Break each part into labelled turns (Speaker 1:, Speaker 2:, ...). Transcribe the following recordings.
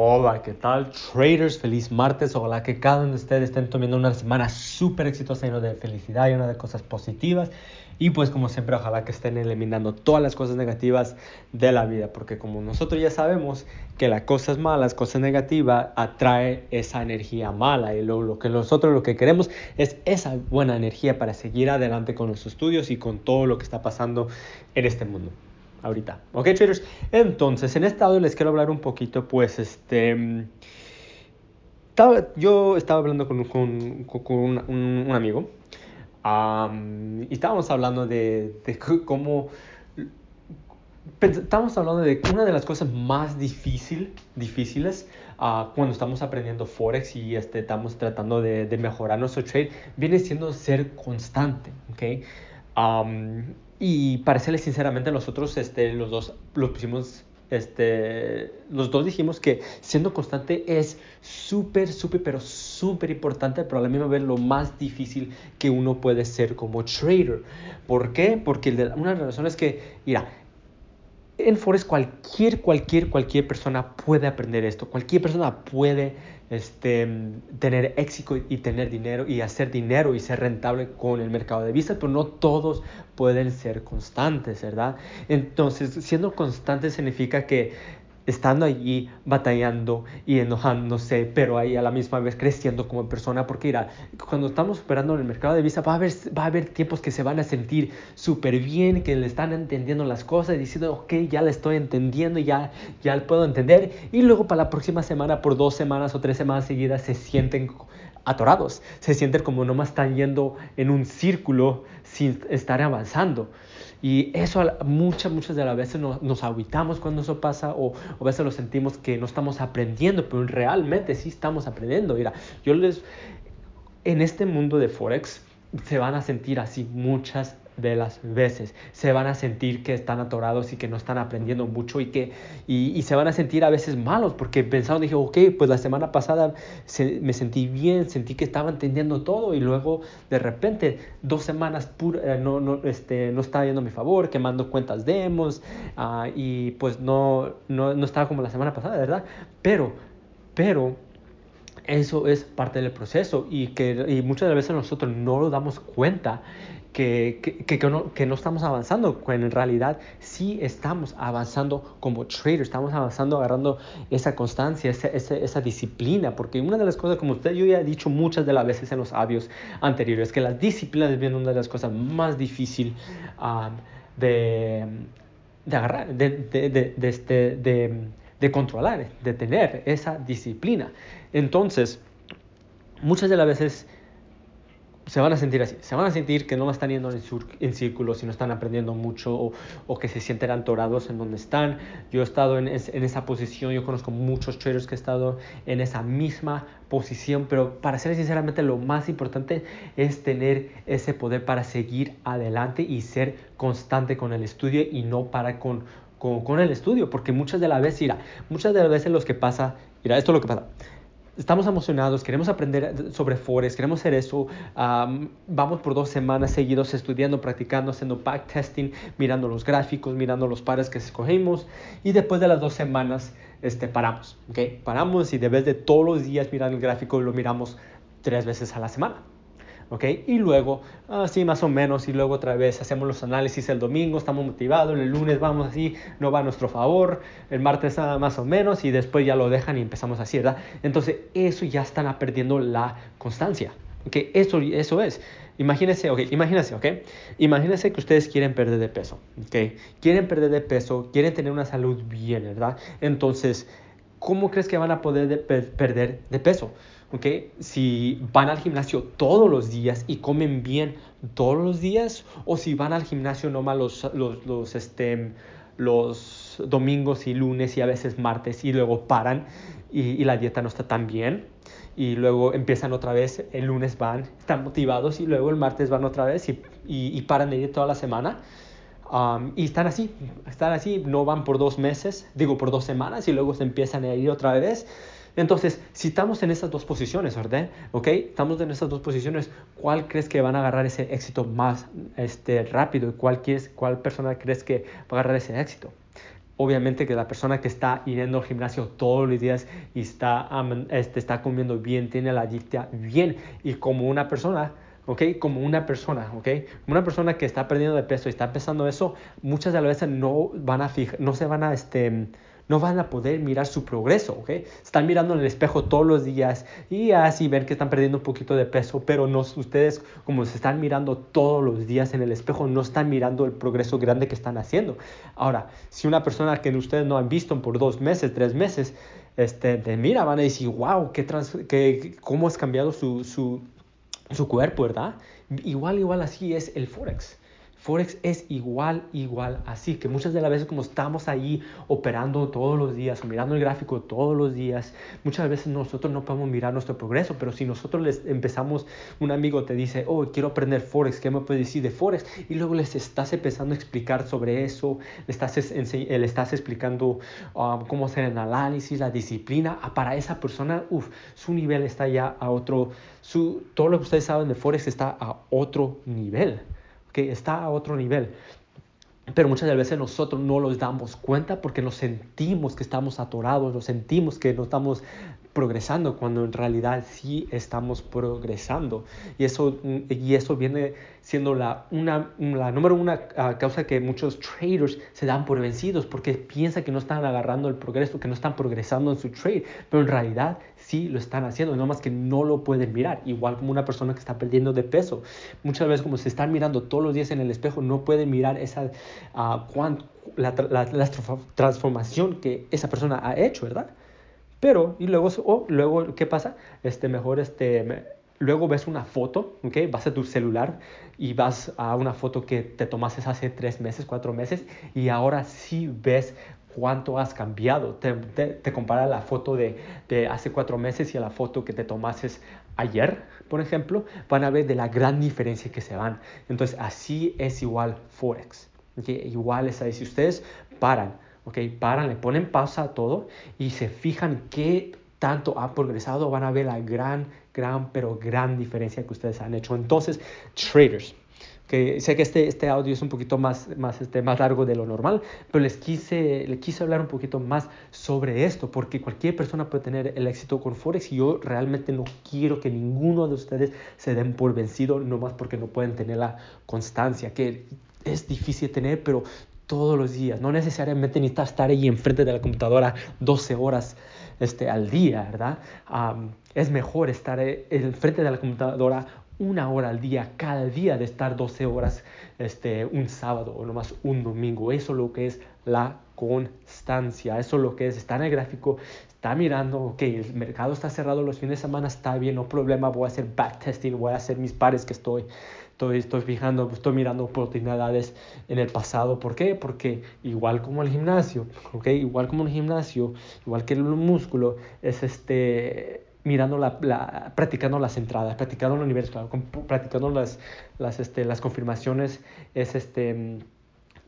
Speaker 1: Hola, ¿qué tal? Traders, feliz martes. Ojalá que cada uno de ustedes estén tomando una semana súper exitosa, llena de felicidad, llena de cosas positivas. Y pues como siempre, ojalá que estén eliminando todas las cosas negativas de la vida. Porque como nosotros ya sabemos que las cosas malas, cosas negativas, atrae esa energía mala. Y lo, lo que nosotros lo que queremos es esa buena energía para seguir adelante con nuestros estudios y con todo lo que está pasando en este mundo ahorita. ¿Ok, traders? Entonces, en este audio les quiero hablar un poquito, pues, este... yo estaba hablando con, un, amigo y estábamos hablando de, de cómo... Estamos hablando de una de las cosas más difícil, difíciles uh, cuando estamos aprendiendo Forex y este, estamos tratando de, mejorar nuestro trade, viene siendo ser constante, ¿ok? Um, y para serles sinceramente, nosotros este, los dos lo pusimos, este, los dos dijimos que siendo constante es súper, súper, pero súper importante, pero a la misma vez lo más difícil que uno puede ser como trader. ¿Por qué? Porque una de las razones es que, mira, en Forex cualquier, cualquier, cualquier persona puede aprender esto. Cualquier persona puede este, tener éxito y tener dinero y hacer dinero y ser rentable con el mercado de visa, pero no todos pueden ser constantes, ¿verdad? Entonces, siendo constante significa que estando allí batallando y enojándose, pero ahí a la misma vez creciendo como persona, porque mira, cuando estamos operando en el mercado de visa va a haber, va a haber tiempos que se van a sentir súper bien, que le están entendiendo las cosas diciendo, ok, ya le estoy entendiendo, ya, ya puedo entender, y luego para la próxima semana, por dos semanas o tres semanas seguidas, se sienten atorados, se sienten como nomás están yendo en un círculo sin estar avanzando. Y eso muchas, muchas de las veces nos, nos aguitamos cuando eso pasa o, a veces lo sentimos que no estamos aprendiendo, pero realmente sí estamos aprendiendo. Mira, yo les, en este mundo de Forex se van a sentir así muchas de las veces. Se van a sentir que están atorados y que no están aprendiendo mucho y que y, se van a sentir a veces malos porque pensaron, dije, ok, pues la semana pasada me sentí bien, sentí que estaba entendiendo todo y luego de repente dos semanas eh, no, no, este, no estaba yendo a mi favor, quemando cuentas demos uh, y pues no, no, no estaba como la semana pasada, ¿verdad? Pero, pero eso es parte del proceso y que y muchas veces nosotros no lo damos cuenta que, que, que, no, que, no, estamos avanzando, cuando en realidad sí estamos avanzando como trader, estamos avanzando agarrando esa constancia, esa, esa, esa, disciplina, porque una de las cosas, como usted yo ya he dicho muchas de las veces en los audios anteriores, que la disciplina es bien una de las cosas más difíciles um, de, de, agarrar, de, de, este, de, de controlar, de tener esa disciplina. Entonces, muchas de las veces se van a sentir así, se van a sentir que no están yendo en, círculos y no están aprendiendo mucho o, que se sienten atorados en donde están. Yo he estado en, esa posición, yo conozco muchos traders que han estado en esa misma posición, pero para ser sinceramente lo más importante es tener ese poder para seguir adelante y ser constante con el estudio y no para con, con, con el estudio, porque muchas de las veces, mira, muchas de las veces lo que pasa, mira, esto es lo que pasa estamos emocionados, queremos aprender sobre Forex, queremos hacer eso. vamos por dos semanas seguidos estudiando, practicando, haciendo backtesting, mirando los gráficos, mirando los pares que escogemos y después de las dos semanas este, paramos. ¿okay? Paramos y de vez de todos los días mirar el gráfico lo miramos tres veces a la semana. ¿Ok? Y luego, así más o menos, y luego otra vez hacemos los análisis el domingo, estamos motivados, el lunes vamos así, no va a nuestro favor, el martes nada más o menos, y después ya lo dejan y empezamos así, ¿verdad? Entonces, eso ya están perdiendo la constancia, ¿ok? Eso, eso es. Imagínense, ok, imagínense, ok. Imagínense que ustedes quieren perder de peso, ok. Quieren perder de peso, quieren tener una salud bien, ¿verdad? Entonces, ¿cómo crees que van a poder perder de peso? ¿okay? Si van al gimnasio todos los días y comen bien todos los días, o si van al gimnasio nomás los, los, los, este, los domingos y lunes y a veces martes y luego paran y, y, la dieta no está tan bien. Y luego empiezan otra vez, el lunes van, están motivados y luego el martes van otra vez y, y, paran de ir toda la semana. Um, y están así, están así, no van por dos meses, digo por dos semanas y luego se empiezan a ir otra vez entonces, si estamos en esas dos posiciones, ¿verdad? ¿Ok? Estamos en esas dos posiciones, ¿cuál crees que van a agarrar ese éxito más este, rápido? ¿Cuál, quieres, ¿Cuál persona crees que va a agarrar ese éxito? obviamente que la persona que está yendo al gimnasio todos los días y está, este, está comiendo bien, tiene la dieta bien y como una persona ¿ok? Como una persona, ¿ok? Una persona que está perdiendo de peso y está empezando eso, muchas de las veces no van a fijar, no se van a, este, no van a poder mirar su progreso, ¿ok? Están mirando en el espejo todos los días y así ven que están perdiendo un poquito de peso, pero no, ustedes como se están mirando todos los días en el espejo, no están mirando el progreso grande que están haciendo. Ahora, si una persona que ustedes no han visto por dos meses, tres meses, este, te mira, van a decir, wow, qué, qué cómo has cambiado su, su, su cuerpo, ¿verdad? Igual, igual así es el Forex. Forex es igual, igual así, que muchas de las veces como estamos ahí operando todos los días mirando el gráfico todos los días, muchas veces nosotros no podemos mirar nuestro progreso, pero si nosotros les empezamos, un amigo te dice, oh, quiero aprender Forex, ¿qué me puedes decir de Forex? Y luego les estás empezando a explicar sobre eso, le estás, estás explicando um, cómo hacer el análisis, la disciplina, ah, para esa persona, uff, su nivel está ya a otro, su, todo lo que ustedes saben de Forex está a otro nivel está a otro nivel. Pero muchas veces nosotros no los damos cuenta porque nos sentimos que estamos atorados, nos sentimos que no estamos progresando cuando en realidad sí estamos progresando. Y eso, y eso viene siendo la, una, la número una ah, causa que muchos traders se dan por vencidos porque piensan que no están agarrando el progreso, que no están progresando en su trade, pero en realidad sí lo están haciendo, no más que no lo pueden mirar, igual como una persona que está perdiendo de peso. Muchas veces como se están mirando todos los días en el espejo, no pueden mirar esa, uh, la, la, transformación que esa persona ha hecho, ¿verdad? Pero, y luego, oh, luego ¿qué pasa? Este, mejor, este, luego ves una foto, ¿ok? Vas a tu celular y vas a una foto que te tomaste hace tres meses, cuatro meses, y ahora sí ves cuánto has cambiado. Te, te, compara la foto de, de, hace cuatro meses y a la foto que te tomaste ayer, por ejemplo, van a ver de la gran diferencia que se van. Entonces, así es igual Forex. Igual es ahí. Si ustedes paran, ¿ok? Paran, le ponen pausa a todo y se fijan qué tanto ha progresado, van a ver la gran, gran, pero gran diferencia que ustedes han hecho. Entonces, traders, que sé que este, este audio es un poquito más, más, este, más largo de lo normal, pero les quise, les quise hablar un poquito más sobre esto, porque cualquier persona puede tener el éxito con Forex y yo realmente no quiero que ninguno de ustedes se den por vencido, nomás porque no pueden tener la constancia, que es difícil tener, pero todos los días, no necesariamente necesitas estar ahí enfrente de la computadora 12 horas este, al día, ¿verdad? es mejor estar eh, enfrente de la computadora una hora al día, cada día de estar 12 horas este, un sábado o nomás un domingo. Eso es lo que es la constancia. Eso es lo que es estar en el gráfico, está mirando, ok, el mercado está cerrado los fines de semana, está bien, no problema, voy a hacer backtesting, voy a hacer mis pares que estoy, estoy, estoy fijando, estoy mirando oportunidades en el pasado. ¿Por qué? Porque igual como el gimnasio, ok, igual como el gimnasio, igual que el músculo, es este mirando la, practicando las entradas, practicando los niveles, practicando las, las, este, las confirmaciones, es este,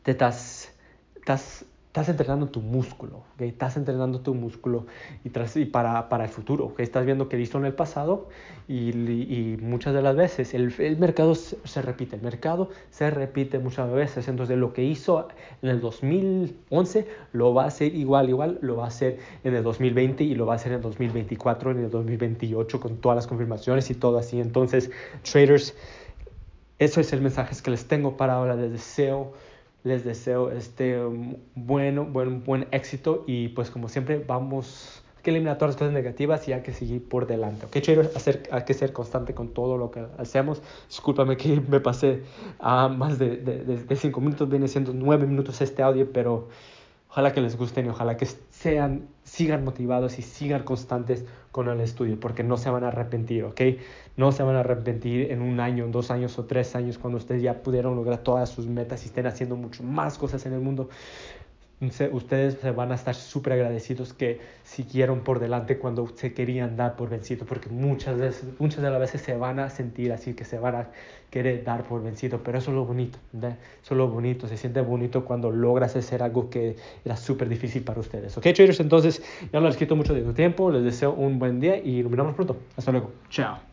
Speaker 1: te estás, estás estás entrenando tu músculo, ¿okay? estás entrenando tu músculo y, tras, y para, para, el futuro. ¿okay? Estás viendo que hizo en el pasado y, y, muchas de las veces el, el mercado se, repite, el mercado se repite muchas veces. Entonces lo que hizo en el 2011 lo va a hacer igual, igual, lo va a hacer en el 2020 y lo va a hacer en el 2024, en el 2028 con todas las confirmaciones y todo así. Entonces, traders, eso es el mensaje que les tengo para ahora. Les deseo les deseo este bueno, buen, buen éxito y pues como siempre vamos que eliminar todas las cosas negativas y hay que seguir por delante. Ok, chévere, hacer, hay que ser constante con todo lo que hacemos. Discúlpame que me pasé a más de, de, de, cinco minutos, viene siendo nueve minutos este audio, pero ojalá que les guste y ojalá que sean, sigan motivados y sigan constantes con el estudio, porque no se van a arrepentir, ¿ok? No se van a arrepentir en un año, en dos años o tres años, cuando ustedes ya pudieron lograr todas sus metas y estén haciendo mucho más cosas en el mundo ustedes se van a estar súper agradecidos que siguieron por delante cuando se querían dar por vencido, porque muchas veces, muchas de las veces se van a sentir así, que se van a querer dar por vencido, pero eso es lo bonito, ¿verdad? eso es lo bonito, se siente bonito cuando logras hacer algo que era súper difícil para ustedes. Ok, traders, entonces ya no les quito mucho de tu tiempo, les deseo un buen día y nos vemos pronto. Hasta luego. Chao.